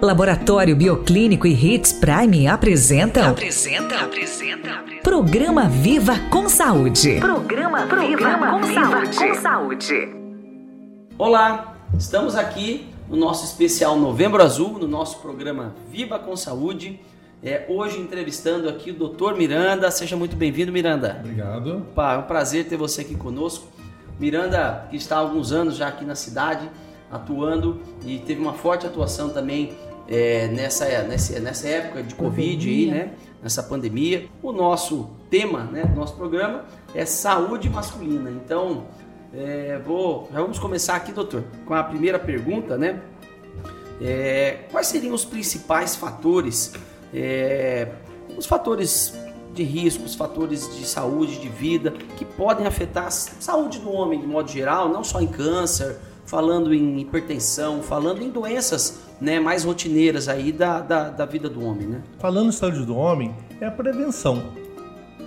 Laboratório Bioclínico e Hits Prime apresentam. Apresenta, apresenta, apresenta. Programa Viva com Saúde. Programa, Programa Viva, com, Viva saúde. com Saúde. Olá, estamos aqui no nosso especial Novembro Azul, no nosso programa Viva com Saúde. É, hoje entrevistando aqui o Dr. Miranda. Seja muito bem-vindo, Miranda. Obrigado. Pá, é um prazer ter você aqui conosco. Miranda, que está há alguns anos já aqui na cidade, atuando e teve uma forte atuação também é, nessa, nessa, nessa época de Covid aí, né? Nessa pandemia. O nosso tema, né, do nosso programa é saúde masculina. Então, é, vou, já vamos começar aqui, doutor, com a primeira pergunta, né? É, quais seriam os principais fatores, é, os fatores de risco, os fatores de saúde, de vida, que podem afetar a saúde do homem de modo geral, não só em câncer, falando em hipertensão, falando em doenças né, mais rotineiras aí da, da, da vida do homem. Né? Falando em saúde do homem, é a prevenção.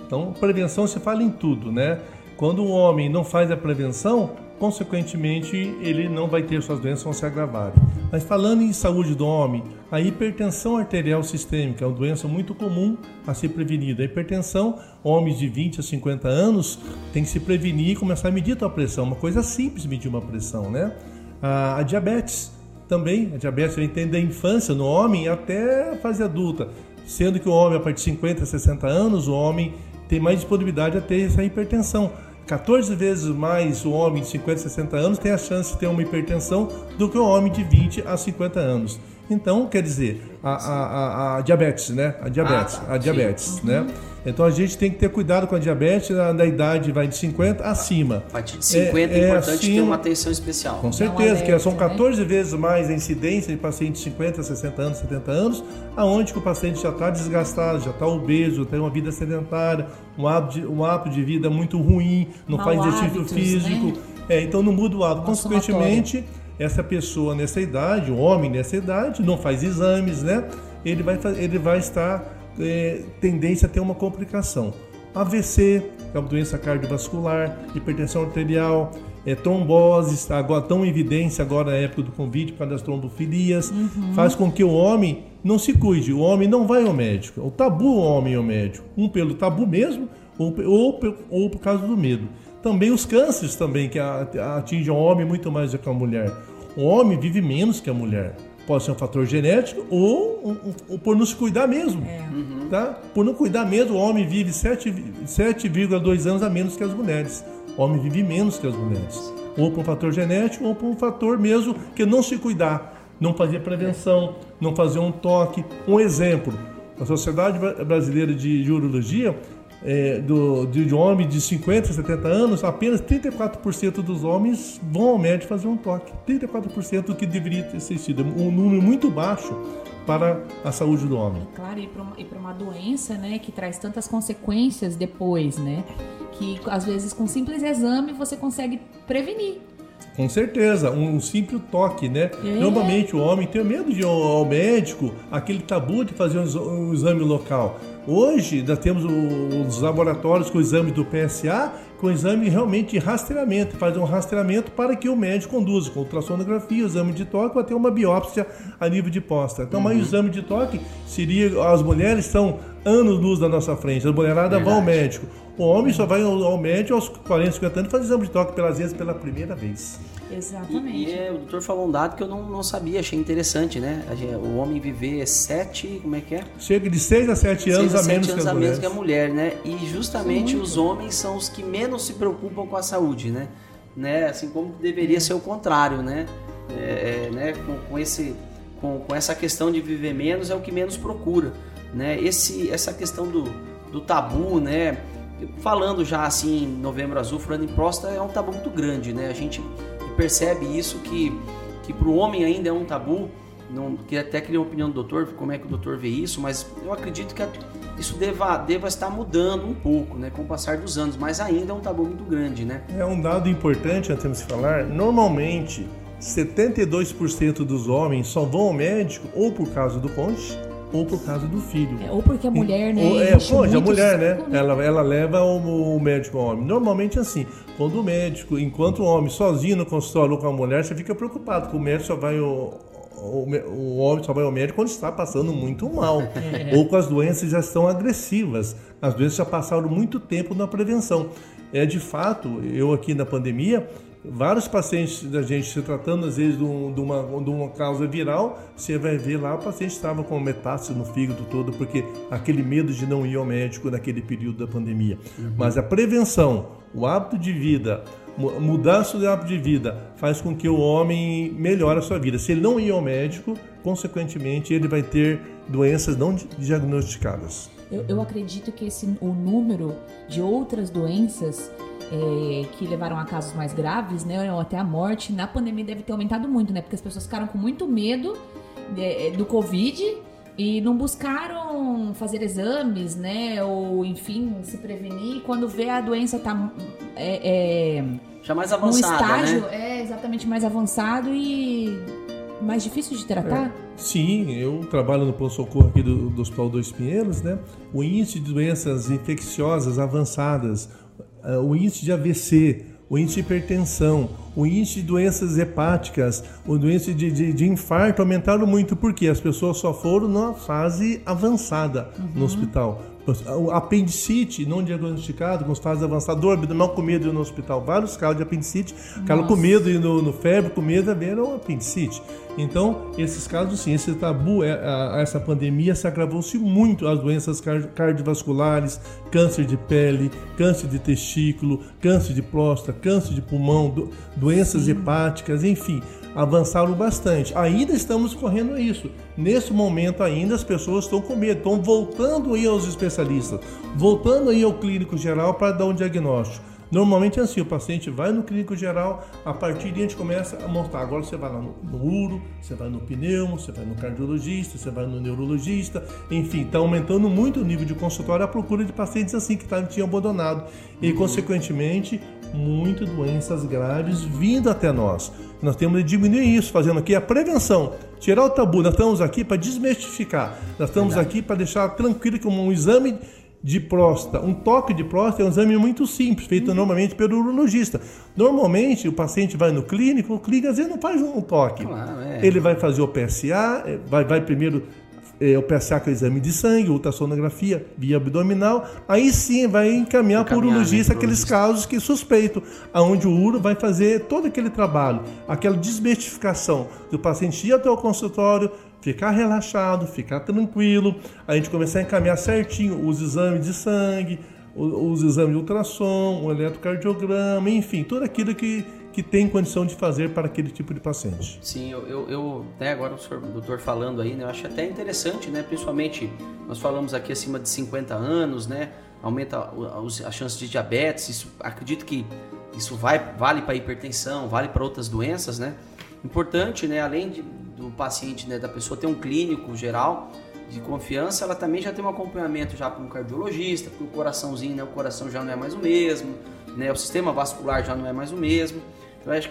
Então, prevenção se fala em tudo, né? Quando o homem não faz a prevenção, consequentemente ele não vai ter suas doenças vão se agravar. Mas falando em saúde do homem, a hipertensão arterial sistêmica é uma doença muito comum a ser prevenida. A hipertensão, homens de 20 a 50 anos tem que se prevenir e começar a medir a sua pressão, uma coisa simples medir uma pressão, né? A, a diabetes também, a diabetes vem da infância no homem até a fase adulta, sendo que o homem a partir de 50 a 60 anos, o homem tem mais disponibilidade a ter essa hipertensão. 14 vezes mais o homem de 50 a 60 anos tem a chance de ter uma hipertensão do que o homem de 20 a 50 anos. Então, quer dizer, a, a, a, a diabetes, né? A diabetes, ah, tá. a diabetes, né? Então a gente tem que ter cuidado com a diabetes na, na idade vai de 50 acima. A partir de 50 é, é importante acima, ter uma atenção especial. Com certeza, que são 14 né? vezes mais a incidência de pacientes de 50, 60 anos, 70 anos, aonde que o paciente já está desgastado, já está obeso, tem uma vida sedentária, um hábito de, um hábito de vida muito ruim, não Mal faz exercício hábitos, físico. Né? É, então não muda o hábito. Consequentemente, essa pessoa nessa idade, o homem nessa idade, não faz exames, né? Ele vai, ele vai estar é, tendência a ter uma complicação. AVC, é uma doença cardiovascular, hipertensão arterial, é, trombose, está agora tão em evidência agora na época do Covid por causa das trombofilias, uhum. faz com que o homem não se cuide, o homem não vai ao médico. O tabu o homem ao médico, um pelo tabu mesmo ou, ou, ou por causa do medo. Também os cânceres também que atingem o homem muito mais do que a mulher. O homem vive menos que a mulher. Pode ser um fator genético ou, um, um, por não se cuidar mesmo. É. Uhum. Tá? Por não cuidar mesmo, o homem vive 7,2 anos a menos que as mulheres. O homem vive menos que as mulheres. Ou por um fator genético ou por um fator mesmo que não se cuidar. Não fazer prevenção, não fazer um toque. Um exemplo, a Sociedade Brasileira de Urologia é, do, de, de homem de 50, 70 anos, apenas 34% dos homens vão ao médico fazer um toque. 34% do que deveria ter sido. Um número muito baixo para a saúde do homem. Claro, e para uma, uma, doença, né, que traz tantas consequências depois, né, que às vezes com simples exame você consegue prevenir. Com certeza, um simples toque, né? É. Normalmente o homem tem medo de ir ao médico, aquele tabu de fazer um, um exame local. Hoje nós temos os laboratórios com exame do PSA, com exame realmente de rastreamento, fazer um rastreamento para que o médico conduza com ultrassonografia, exame de toque, ou até uma biópsia a nível de posta. Então, uhum. mas o exame de toque seria as mulheres são anos luz da nossa frente, as mulheradas vão ao médico. O homem só vai ao, médico aos 40, 50 anos fazer exame de toque pelas vezes pela primeira vez. Exatamente. E, e é, o doutor falou um dado que eu não, não sabia, achei interessante, né? O homem viver sete, como é que é? Chega de 6 a 7 anos a, a menos, anos que, a menos que a mulher, né? E justamente os homens são os que menos se preocupam com a saúde, né? né? Assim como deveria ser o contrário, né? É, é, né? Com, com, esse, com, com essa questão de viver menos é o que menos procura, né? Esse, essa questão do, do tabu, né? Falando já assim, Novembro Azul, falando em próstata, é um tabu muito grande, né? A gente percebe isso que, que para o homem ainda é um tabu. Não, que até queria a opinião do doutor, como é que o doutor vê isso, mas eu acredito que isso deva, deva estar mudando um pouco, né, com o passar dos anos, mas ainda é um tabu muito grande, né? É um dado importante, nós temos que falar, normalmente 72% dos homens só vão ao médico ou por causa do cônjuge, ou por causa do filho. É, ou porque a mulher, né? Ou, é, pode, a mulher, né? né? Ela, ela leva o, o médico ao homem. Normalmente assim, quando o médico, enquanto o homem sozinho no consultório com a mulher, você fica preocupado, que o médico só vai ao, o, o homem só vai ao médico quando está passando muito mal. É. Ou com as doenças já estão agressivas. As doenças já passaram muito tempo na prevenção. É de fato, eu aqui na pandemia, vários pacientes da gente se tratando às vezes de, um, de, uma, de uma causa viral, você vai ver lá o paciente estava com metástase no fígado todo, porque aquele medo de não ir ao médico naquele período da pandemia. Uhum. Mas a prevenção, o hábito de vida, mudança do hábito de vida faz com que o homem melhore a sua vida. Se ele não ir ao médico, consequentemente ele vai ter doenças não diagnosticadas. Eu, eu acredito que esse, o número de outras doenças é, que levaram a casos mais graves, né, ou até a morte, na pandemia deve ter aumentado muito, né? Porque as pessoas ficaram com muito medo de, do Covid e não buscaram fazer exames, né? Ou enfim, se prevenir. Quando vê a doença tá é, é, já mais avançada, estágio, né? É exatamente mais avançado e mais difícil de tratar. É, sim, eu trabalho no pronto socorro aqui do, do Hospital Dois Pinheiros, né? O índice de doenças infecciosas avançadas, o índice de AVC, o índice de hipertensão, o índice de doenças hepáticas, o índice de, de, de, infarto aumentaram muito, porque as pessoas só foram na fase avançada uhum. no hospital. Apendicite não diagnosticado, com fases avançadas, dor abdominal com medo de ir no hospital. Vários casos de apendicite, cara com medo de ir no, no febre, com medo de ver o apendicite. Então, esses casos, sim, esse tabu, é, essa pandemia se agravou-se muito as doenças cardiovasculares, câncer de pele, câncer de testículo, câncer de próstata, câncer de pulmão, doenças hepáticas, enfim avançaram bastante. Ainda estamos correndo isso. Nesse momento ainda as pessoas estão com medo, estão voltando aí aos especialistas, voltando aí ao clínico geral para dar um diagnóstico. Normalmente é assim, o paciente vai no clínico geral, a partir daí a gente começa a mostrar. Agora você vai lá no, no uro, você vai no pneumo, você vai no cardiologista, você vai no neurologista, enfim, está aumentando muito o nível de consultório a procura de pacientes assim que tá, tinham abandonado. E, consequentemente, muitas doenças graves vindo até nós. Nós temos de diminuir isso, fazendo aqui a prevenção, tirar o tabu. Nós estamos aqui para desmistificar, nós estamos Verdade. aqui para deixar tranquilo que um exame de próstata. Um toque de próstata é um exame muito simples, feito uhum. normalmente pelo urologista. Normalmente o paciente vai no clínico, o clínico às vezes não faz um toque. Claro, é. Ele vai fazer o PSA, é, vai, vai primeiro é, o PSA que é o exame de sangue, ultrassonografia via abdominal, aí sim vai encaminhar, para o urologista aqueles casos que suspeito, aonde o uro vai fazer todo aquele trabalho, aquela desmistificação do paciente ir até o consultório, ficar relaxado, ficar tranquilo, a gente começar a encaminhar certinho os exames de sangue, os, os exames de ultrassom, o eletrocardiograma, enfim, tudo aquilo que, que tem condição de fazer para aquele tipo de paciente. Sim, eu, eu, eu né, agora o, senhor, o doutor falando aí, né, eu acho até interessante, né, principalmente nós falamos aqui acima de 50 anos, né, aumenta a, a chance de diabetes, isso, acredito que isso vai, vale para hipertensão, vale para outras doenças, né, importante, né, além de, do paciente, né, da pessoa ter um clínico geral de confiança, ela também já tem um acompanhamento já com um cardiologista, porque o coraçãozinho, né, o coração já não é mais o mesmo, né, o sistema vascular já não é mais o mesmo.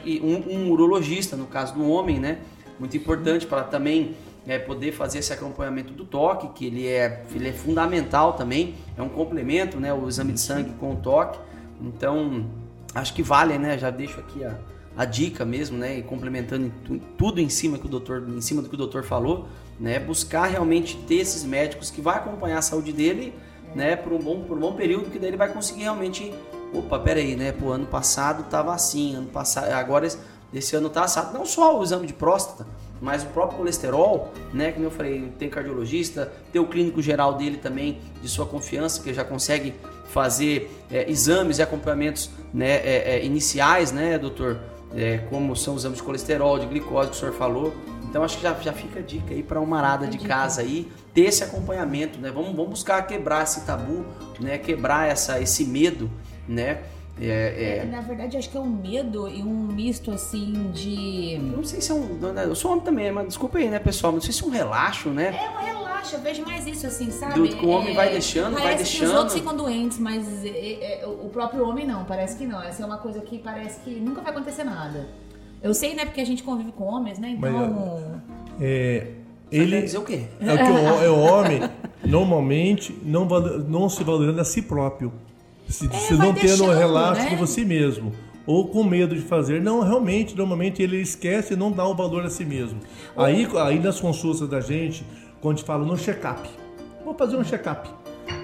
Que um, um urologista, no caso do homem, né, muito importante para também é, poder fazer esse acompanhamento do toque, que ele é, ele é fundamental também, é um complemento, né, o exame de sangue com o toque. Então, acho que vale, né, já deixo aqui a, a dica mesmo, né, e complementando tudo em cima que o doutor, em cima do que o doutor falou, né, buscar realmente ter esses médicos que vai acompanhar a saúde dele, né, por um bom por um bom período que daí ele vai conseguir realmente, opa, pera aí, né, pô, ano passado tava assim, ano passado, agora esse ano tá assado, não só o exame de próstata, mas o próprio colesterol, né, como eu falei, tem cardiologista, tem o clínico geral dele também, de sua confiança, que já consegue fazer é, exames e acompanhamentos né, é, é, iniciais, né, doutor? é, como são os exames de colesterol, de glicose que o senhor falou. Então acho que já, já fica a dica aí para uma arada de casa aí, ter esse acompanhamento, né? Vamos, vamos buscar quebrar esse tabu, né? Quebrar essa, esse medo, né? É, é... Na verdade, acho que é um medo e um misto assim de. Não sei se é um. Eu sou homem também, mas desculpa aí, né, pessoal? Não sei se é um relaxo, né? É um relaxo, eu vejo mais isso assim, sabe? Do, que o homem é, vai deixando, vai deixando. Que os outros ficam doentes, mas é, é, o próprio homem não, parece que não. Essa é uma coisa que parece que nunca vai acontecer nada. Eu sei, né, porque a gente convive com homens, né? Então. Mas, é, ele dizer o quê? É que o, é o homem normalmente não, não se valoriza a si próprio se, é, se não tendo um relaxo né? com você mesmo. ou com medo de fazer. Não, realmente, normalmente ele esquece e não dá o valor a si mesmo. Aí, aí nas consultas da gente, quando a gente fala no check-up, vou fazer um check-up.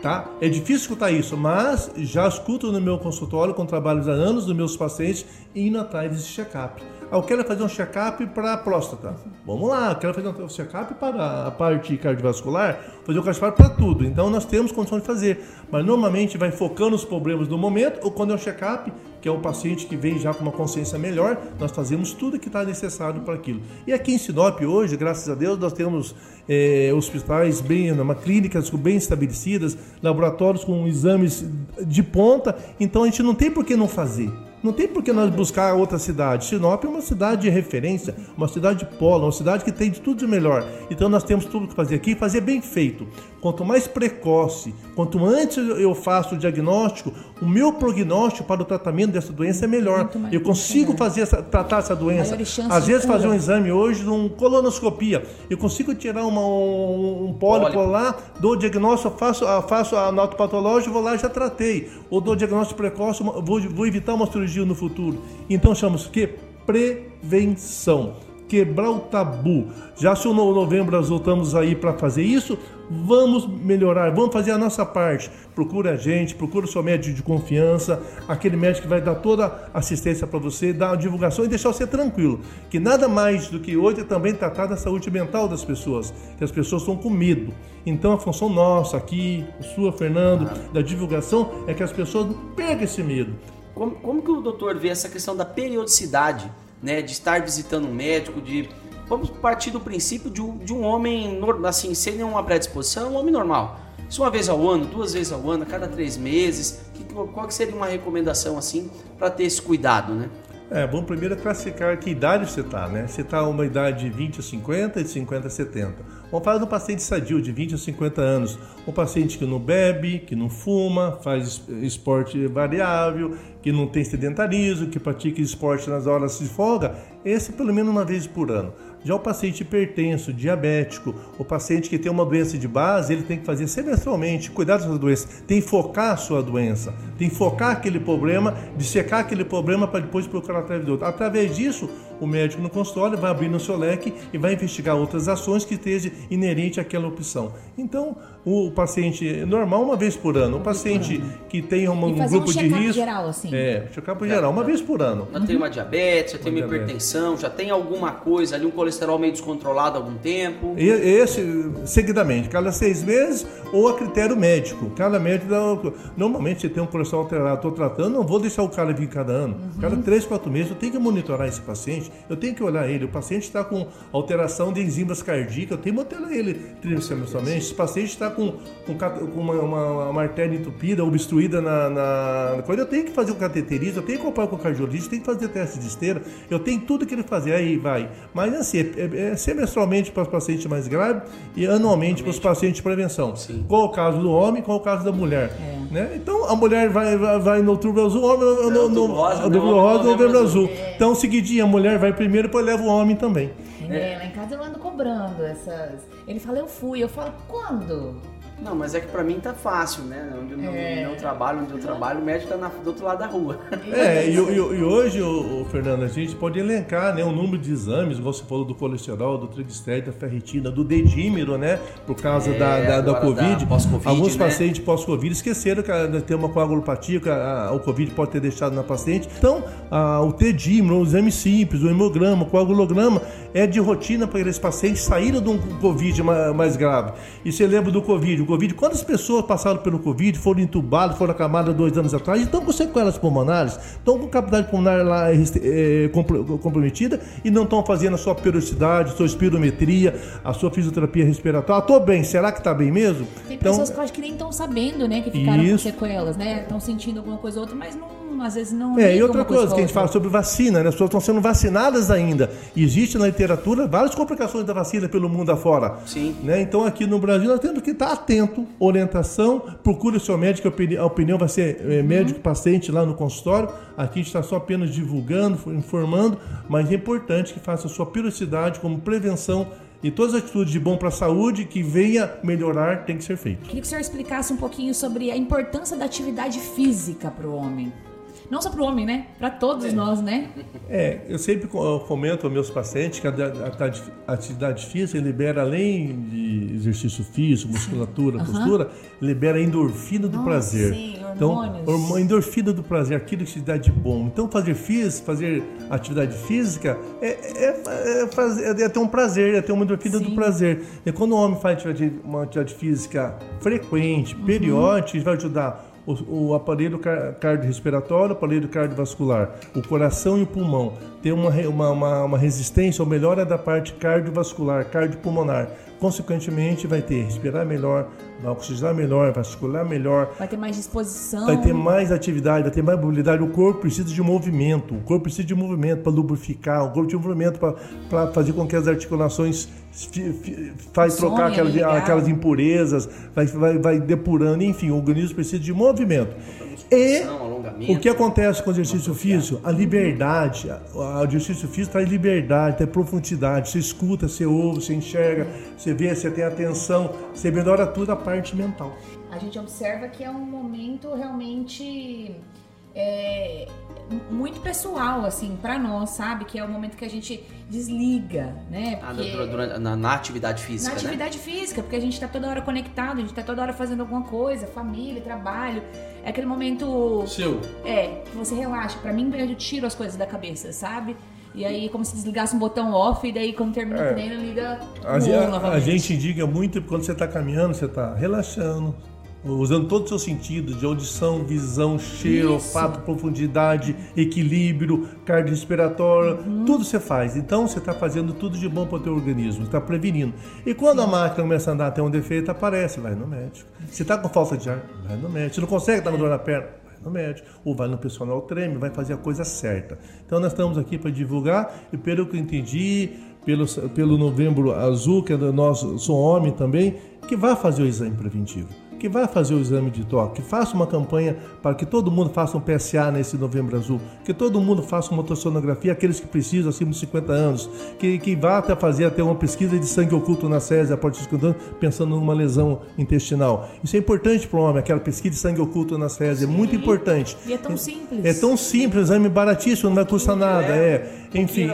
Tá? É difícil escutar isso, mas já escuto no meu consultório, com trabalhos há anos dos meus pacientes, indo atrás desse check-up. Ah, eu quero fazer um check-up para a próstata. Vamos lá, eu quero fazer um check-up para a parte cardiovascular, fazer um check-up para tudo. Então nós temos condição de fazer. Mas normalmente vai focando os problemas do momento, ou quando é um check-up, que é o paciente que vem já com uma consciência melhor, nós fazemos tudo que está necessário para aquilo. E aqui em Sinop hoje, graças a Deus, nós temos é, hospitais bem, uma clínicas bem estabelecidas, laboratórios com exames de ponta, então a gente não tem por que não fazer. Não tem por que nós buscar outra cidade. Sinop é uma cidade de referência, uma cidade de polo, uma cidade que tem de tudo de melhor. Então nós temos tudo que fazer aqui e fazer bem feito. Quanto mais precoce, quanto antes eu faço o diagnóstico, o meu prognóstico para o tratamento dessa doença é melhor. Eu consigo fazer essa, tratar essa doença. Às vezes fazer um exame hoje, uma colonoscopia, eu consigo tirar uma, um, um pólipo lá, dou o diagnóstico, faço, faço a nota patológica, vou lá e já tratei. Ou dou diagnóstico precoce, vou, vou evitar uma cirurgia no futuro. Então chamamos o que? Prevenção. Quebrar o tabu. Já se o novembro nós voltamos aí para fazer isso, vamos melhorar, vamos fazer a nossa parte. Procura a gente, procura o seu médico de confiança, aquele médico que vai dar toda a assistência para você, dar a divulgação e deixar você tranquilo. Que nada mais do que hoje é também tratar da saúde mental das pessoas, que as pessoas estão com medo. Então a função nossa aqui, sua, Fernando, da divulgação, é que as pessoas não percam esse medo. Como, como que o doutor vê essa questão da periodicidade, né? De estar visitando um médico, de... Vamos partir do princípio de um, de um homem, assim, sem nenhuma predisposição, um homem normal. Isso uma vez ao ano, duas vezes ao ano, a cada três meses. Que, qual que seria uma recomendação, assim, para ter esse cuidado, né? É, bom primeiro classificar que idade você está, né? Você está uma idade de 20 a 50 e de 50 a 70. Vamos falar do paciente sadio de 20 a 50 anos, um paciente que não bebe, que não fuma, faz esporte variável, que não tem sedentarismo, que pratica esporte nas horas de folga, esse pelo menos uma vez por ano. Já o paciente hipertenso, diabético, o paciente que tem uma doença de base, ele tem que fazer semestralmente, cuidar dessa doença, tem que focar a sua doença, tem que focar aquele problema, dissecar aquele problema para depois procurar atrás do outro. Através disso, o médico no consultório vai abrir no seu leque e vai investigar outras ações que estejam inerente àquela opção. Então, o paciente normal uma vez por ano, o paciente que tem um, um grupo um de risco, geral, assim. é, check-up geral, uma vez por ano. Já tem uma diabetes, já tem uma, uma hipertensão, já tem alguma coisa ali, um colesterol meio descontrolado há algum tempo. E, esse seguidamente, cada seis meses ou a critério médico. Cada médico dá, normalmente se tem um colesterol alterado, estou tratando, não vou deixar o cara vir cada ano. Uhum. Cada três, quatro meses eu tenho que monitorar esse paciente, eu tenho que olhar ele. O paciente está com alteração de enzimas cardíacas, eu tenho que monitorar ele trimestralmente. Esse paciente está com, com, com uma, uma, uma, artéria entupida, obstruída na, na, coisa, eu tenho que fazer o cateterismo, eu tenho que comprar com o cardiologista, tenho que fazer teste de esteira, eu tenho tudo que ele fazer, aí vai. Mas assim, é, é, é semestralmente para os pacientes mais graves e anualmente para os pacientes de prevenção. Sim. Qual o caso do homem, qual o caso da mulher. É. Né? Então a mulher vai, vai, vai no outubro azul, o homem no, no, no, rosa, no, rosa, no novembro azul. É. Então seguidinho, a mulher vai primeiro, depois leva o homem também. É, lá em casa eu ando cobrando essas. Ele fala, eu fui. Eu falo, quando? Não, mas é que pra mim tá fácil, né? Onde eu, é. não trabalho, onde eu trabalho, o médico tá na, do outro lado da rua. É, e, e, e hoje, o, o, Fernando, a gente pode elencar né, o número de exames, você falou do colesterol, do triglicérido, da ferritina, do dedímero, né? Por causa é, da, da, da Covid. Da Alguns né? pacientes pós-Covid esqueceram que tem uma coagulopatia, que a, a, o Covid pode ter deixado na paciente. Então, a, o dedímero, o exame simples, o hemograma, o coagulograma, é de rotina para aqueles pacientes saírem de um Covid mais, mais grave. E você lembra do Covid? Covid, quantas pessoas passaram pelo Covid, foram entubadas, foram acamadas dois anos atrás, estão com sequelas pulmonares, estão com capacidade pulmonar lá é, comprometida e não estão fazendo a sua periodicidade, a sua espirometria, a sua fisioterapia respiratória. Estou bem, será que está bem mesmo? Tem então, pessoas que eu acho que nem estão sabendo, né, que ficaram isso. com sequelas, né? Estão sentindo alguma coisa ou outra, mas não às vezes não. É, e outra coisa, coisa que a gente fala sobre vacina, né? As pessoas estão sendo vacinadas ainda. Existe na literatura várias complicações da vacina pelo mundo afora. Sim. Né? Então aqui no Brasil nós temos que estar atento, orientação, procure o seu médico, a opinião vai ser é, médico-paciente lá no consultório. Aqui a gente está só apenas divulgando, informando, mas é importante que faça a sua periodicidade como prevenção e todas as atitudes de bom para a saúde que venha melhorar tem que ser feito. Queria que o senhor explicasse um pouquinho sobre a importância da atividade física para o homem. Não só para o homem, né? Para todos é. nós, né? É, eu sempre comento aos meus pacientes que a atividade física libera, além de exercício físico, musculatura, uhum. postura, libera a endorfina do Nossa, prazer. Sim, então, endorfina do prazer, aquilo que te dá de bom. Então, fazer físico, fazer atividade física é, é, é, fazer, é ter um prazer, é ter uma endorfina sim. do prazer. E quando o homem faz uma atividade física frequente, uhum. periódica, vai ajudar o, o aparelho cardiorrespiratório, o aparelho cardiovascular, o coração e o pulmão ter uma, uma, uma, uma resistência ou melhora da parte cardiovascular, cardiopulmonar. Consequentemente, vai ter respirar melhor, vai oxigenar melhor, vascular melhor. Vai ter mais disposição. Vai ter mais atividade, vai ter mais mobilidade. O corpo precisa de movimento. O corpo precisa de movimento para lubrificar. O corpo de movimento para fazer com que as articulações faz trocar aquelas, aquelas impurezas, vai, vai, vai depurando. Enfim, o organismo precisa de movimento. E o que acontece com o exercício físico? A liberdade. O exercício físico traz liberdade, traz profundidade. Você escuta, você ouve, você enxerga, você vê, você tem atenção, você melhora tudo a parte mental. A gente observa que é um momento realmente é, muito pessoal, assim, para nós, sabe? Que é o momento que a gente desliga, né? Ah, porque... Ah, durante, na, na, atividade física, Na né? atividade né? física, porque a gente tá toda hora conectado, a gente tá toda hora fazendo alguma coisa, família, trabalho. É aquele momento... Seu. É, que você relaxa. Para mim, eu tiro as coisas da cabeça, sabe? E aí, como se desligasse um botão off, e daí quando termina é. o treino, liga a, a, a gente indica muito quando você está caminhando, você está relaxando, usando todos os seus sentidos de audição, visão, cheiro, olfato, profundidade, equilíbrio, cardiorrespiratório, uhum. tudo você faz. Então você está fazendo tudo de bom para o teu organismo, está prevenindo. E quando Sim. a máquina começa a andar até um defeito, aparece, vai no médico. Se está com falta de ar, vai no médico. Se não consegue, está com dor na perna, vai no médico. Ou vai no personal treme, vai fazer a coisa certa. Então nós estamos aqui para divulgar e pelo que eu entendi, pelo, pelo novembro azul, que é do nosso, sou homem também, que vai fazer o exame preventivo que vai fazer o exame de toque, que faça uma campanha para que todo mundo faça um PSA nesse novembro azul, que todo mundo faça uma ultrassonografia, aqueles que precisam acima de 50 anos, que, que vá até fazer até uma pesquisa de sangue oculto na SESI a partir de 50 anos, pensando numa lesão intestinal. Isso é importante para o homem, aquela pesquisa de sangue oculto na SESI, é muito importante. E é tão simples. É tão simples, exame baratíssimo, não vai custar nada. É, enfim,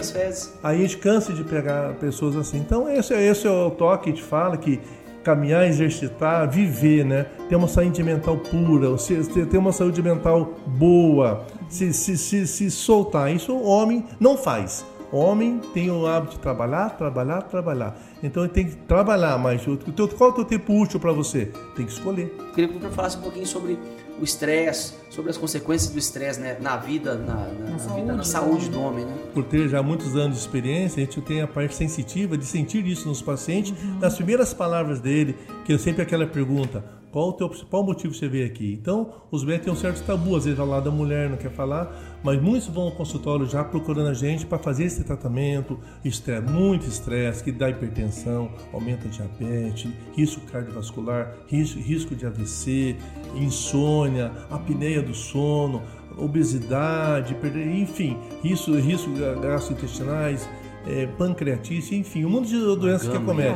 aí a gente cansa de pegar pessoas assim. Então esse, esse é o toque que te fala que caminhar, exercitar, viver, né? Ter uma saúde mental pura, ter uma saúde mental boa, se, se, se, se soltar. Isso o homem não faz. O homem tem o hábito de trabalhar, trabalhar, trabalhar. Então ele tem que trabalhar mais. Qual é o teu tempo útil para você? Tem que escolher. Queria que você falasse um pouquinho sobre o estresse, sobre as consequências do estresse né, na vida, na, na, na, na saúde, vida, na saúde do homem. Né? Por ter já muitos anos de experiência, a gente tem a parte sensitiva de sentir isso nos pacientes. Uhum. Nas primeiras palavras dele, que é sempre aquela pergunta: qual o teu principal motivo você veio aqui? Então, os médicos têm um certo tabu, às vezes lado da mulher não quer falar, mas muitos vão ao consultório já procurando a gente para fazer esse tratamento, estresse, muito estresse, que dá hipertensão, aumenta diabetes, risco cardiovascular, risco, risco de AVC, insônia, apneia do sono, obesidade, enfim, risco, risco gastrointestinais, é, pancreatite, enfim, um monte de doenças que acometem.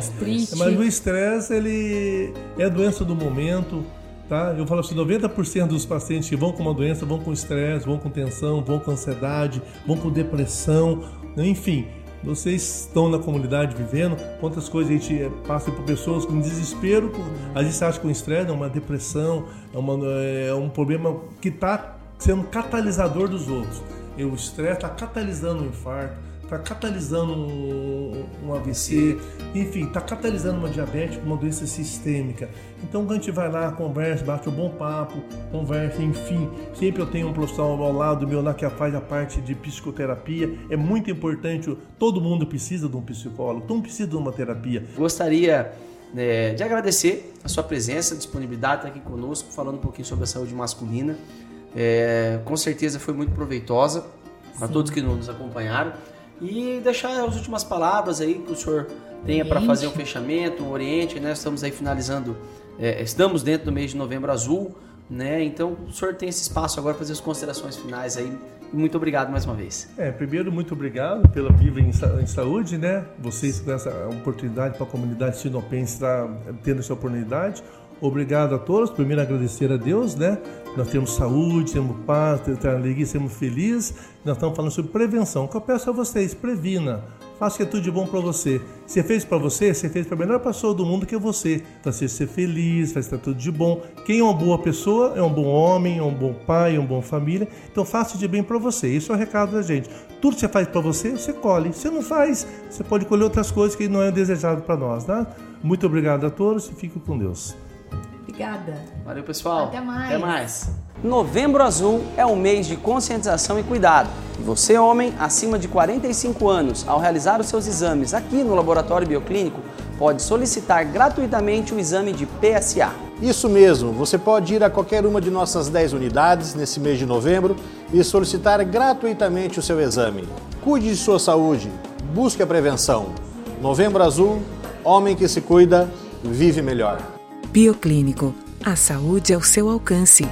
Mas o estresse, ele é a doença do momento, tá? Eu falo assim, 90% dos pacientes que vão com uma doença vão com estresse, vão com tensão, vão com ansiedade, vão com depressão, enfim. Vocês estão na comunidade vivendo, quantas coisas a gente eh, passa por pessoas com desespero, às vezes você acha que o estresse é uma depressão, é, uma, é um problema que está sendo catalisador dos outros. E o estresse está catalisando o infarto, está catalisando um, um AVC, enfim, está catalisando uma diabetes, uma doença sistêmica. Então, quando a gente vai lá, conversa, bate um bom papo, conversa, enfim, sempre eu tenho um profissional ao lado meu lá que faz a parte de psicoterapia. É muito importante, todo mundo precisa de um psicólogo, todo mundo precisa de uma terapia. Gostaria é, de agradecer a sua presença, a disponibilidade estar aqui conosco, falando um pouquinho sobre a saúde masculina. É, com certeza foi muito proveitosa para todos que nos acompanharam. E deixar as últimas palavras aí que o senhor tenha para fazer o um fechamento, o um Oriente, né? Estamos aí finalizando, é, estamos dentro do mês de novembro azul, né? Então o senhor tem esse espaço agora para fazer as considerações finais aí. Muito obrigado mais uma vez. É, primeiro, muito obrigado pela Viva em, Saúde, né? Vocês com essa oportunidade para a comunidade sinopense estar tendo essa oportunidade. Obrigado a todos. Primeiro agradecer a Deus, né? Nós temos saúde, temos paz, temos alegria, temos felizes. Nós estamos falando sobre prevenção. O que eu peço a vocês, previna. Faça que é tudo de bom para você. Se fez para você, você fez para a melhor pessoa do mundo que é você. Para você ser feliz, vai estar tudo de bom. Quem é uma boa pessoa é um bom homem, é um bom pai, é uma boa família. Então faça de bem para você. Isso é o recado da gente. Tudo que você faz para você, você colhe. Se não faz, você pode colher outras coisas que não é desejado para nós, tá? Muito obrigado a todos e fico com Deus. Obrigada. Valeu, pessoal. Até mais. Até mais. Novembro Azul é um mês de conscientização e cuidado. E você, homem, acima de 45 anos, ao realizar os seus exames aqui no Laboratório Bioclínico, pode solicitar gratuitamente o exame de PSA. Isso mesmo, você pode ir a qualquer uma de nossas 10 unidades nesse mês de novembro e solicitar gratuitamente o seu exame. Cuide de sua saúde, busque a prevenção. Novembro Azul, homem que se cuida, vive melhor. Bioclínico. A saúde ao seu alcance.